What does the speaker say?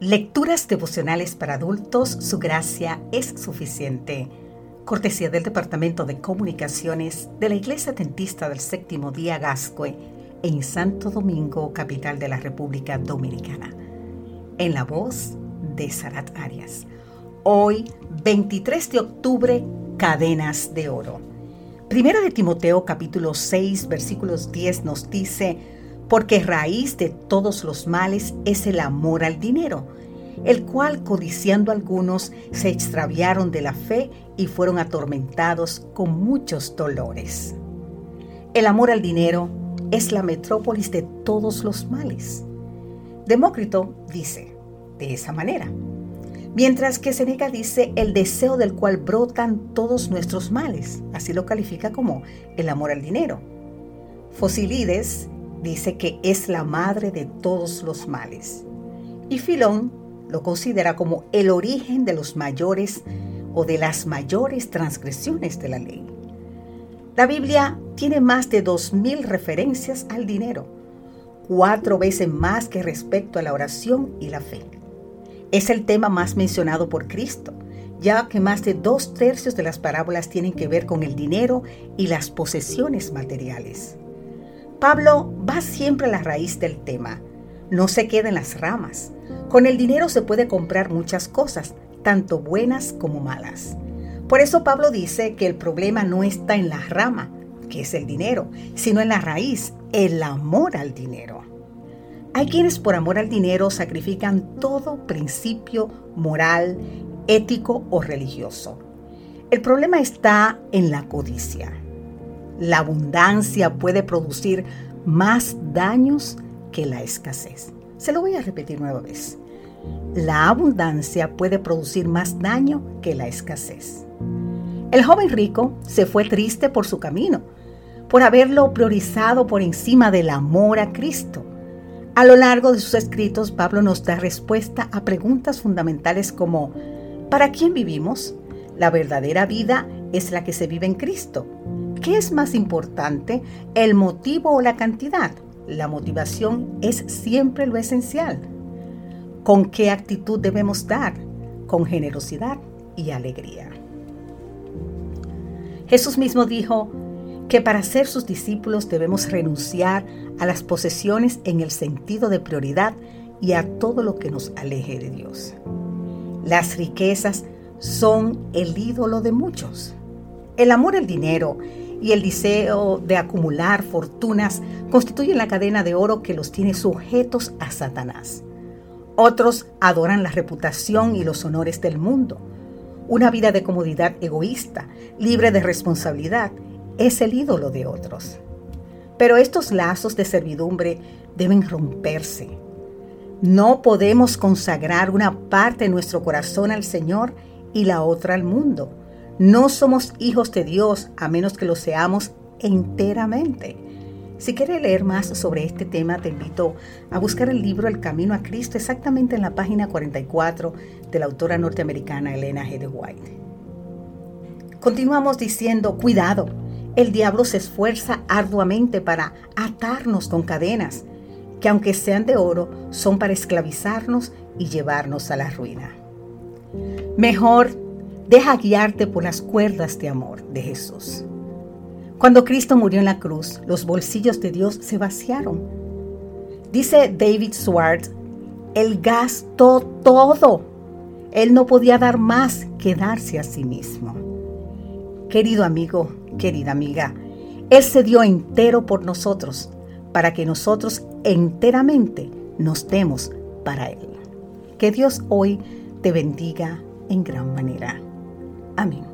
Lecturas devocionales para adultos, su gracia es suficiente. Cortesía del Departamento de Comunicaciones de la Iglesia Dentista del Séptimo Día Gascue en Santo Domingo, capital de la República Dominicana. En la voz de Sarat Arias. Hoy, 23 de octubre, Cadenas de Oro. Primera de Timoteo capítulo 6 versículos 10 nos dice, porque raíz de todos los males es el amor al dinero, el cual codiciando algunos se extraviaron de la fe y fueron atormentados con muchos dolores. El amor al dinero es la metrópolis de todos los males. Demócrito dice de esa manera, mientras que Seneca dice el deseo del cual brotan todos nuestros males, así lo califica como el amor al dinero. Fosilides dice que es la madre de todos los males. Y Filón lo considera como el origen de los mayores o de las mayores transgresiones de la ley. La Biblia tiene más de 2.000 referencias al dinero, cuatro veces más que respecto a la oración y la fe. Es el tema más mencionado por Cristo, ya que más de dos tercios de las parábolas tienen que ver con el dinero y las posesiones materiales. Pablo va siempre a la raíz del tema. No se queda en las ramas. Con el dinero se puede comprar muchas cosas, tanto buenas como malas. Por eso Pablo dice que el problema no está en la rama, que es el dinero, sino en la raíz, el amor al dinero. Hay quienes por amor al dinero sacrifican todo principio moral, ético o religioso. El problema está en la codicia. La abundancia puede producir más daños que la escasez. Se lo voy a repetir nueva vez. La abundancia puede producir más daño que la escasez. El joven rico se fue triste por su camino, por haberlo priorizado por encima del amor a Cristo. A lo largo de sus escritos, Pablo nos da respuesta a preguntas fundamentales como ¿para quién vivimos? La verdadera vida es la que se vive en Cristo. ¿Qué es más importante, el motivo o la cantidad? La motivación es siempre lo esencial. ¿Con qué actitud debemos dar? Con generosidad y alegría. Jesús mismo dijo que para ser sus discípulos debemos renunciar a las posesiones en el sentido de prioridad y a todo lo que nos aleje de Dios. Las riquezas son el ídolo de muchos. El amor al dinero y el deseo de acumular fortunas constituyen la cadena de oro que los tiene sujetos a Satanás. Otros adoran la reputación y los honores del mundo. Una vida de comodidad egoísta, libre de responsabilidad, es el ídolo de otros. Pero estos lazos de servidumbre deben romperse. No podemos consagrar una parte de nuestro corazón al Señor y la otra al mundo. No somos hijos de Dios a menos que lo seamos enteramente. Si quieres leer más sobre este tema, te invito a buscar el libro El Camino a Cristo exactamente en la página 44 de la autora norteamericana Elena G. de White. Continuamos diciendo, cuidado, el diablo se esfuerza arduamente para atarnos con cadenas, que aunque sean de oro, son para esclavizarnos y llevarnos a la ruina. Mejor Deja guiarte por las cuerdas de amor de Jesús. Cuando Cristo murió en la cruz, los bolsillos de Dios se vaciaron. Dice David Swartz, Él gastó todo. Él no podía dar más que darse a sí mismo. Querido amigo, querida amiga, Él se dio entero por nosotros, para que nosotros enteramente nos demos para Él. Que Dios hoy te bendiga en gran manera. Amén.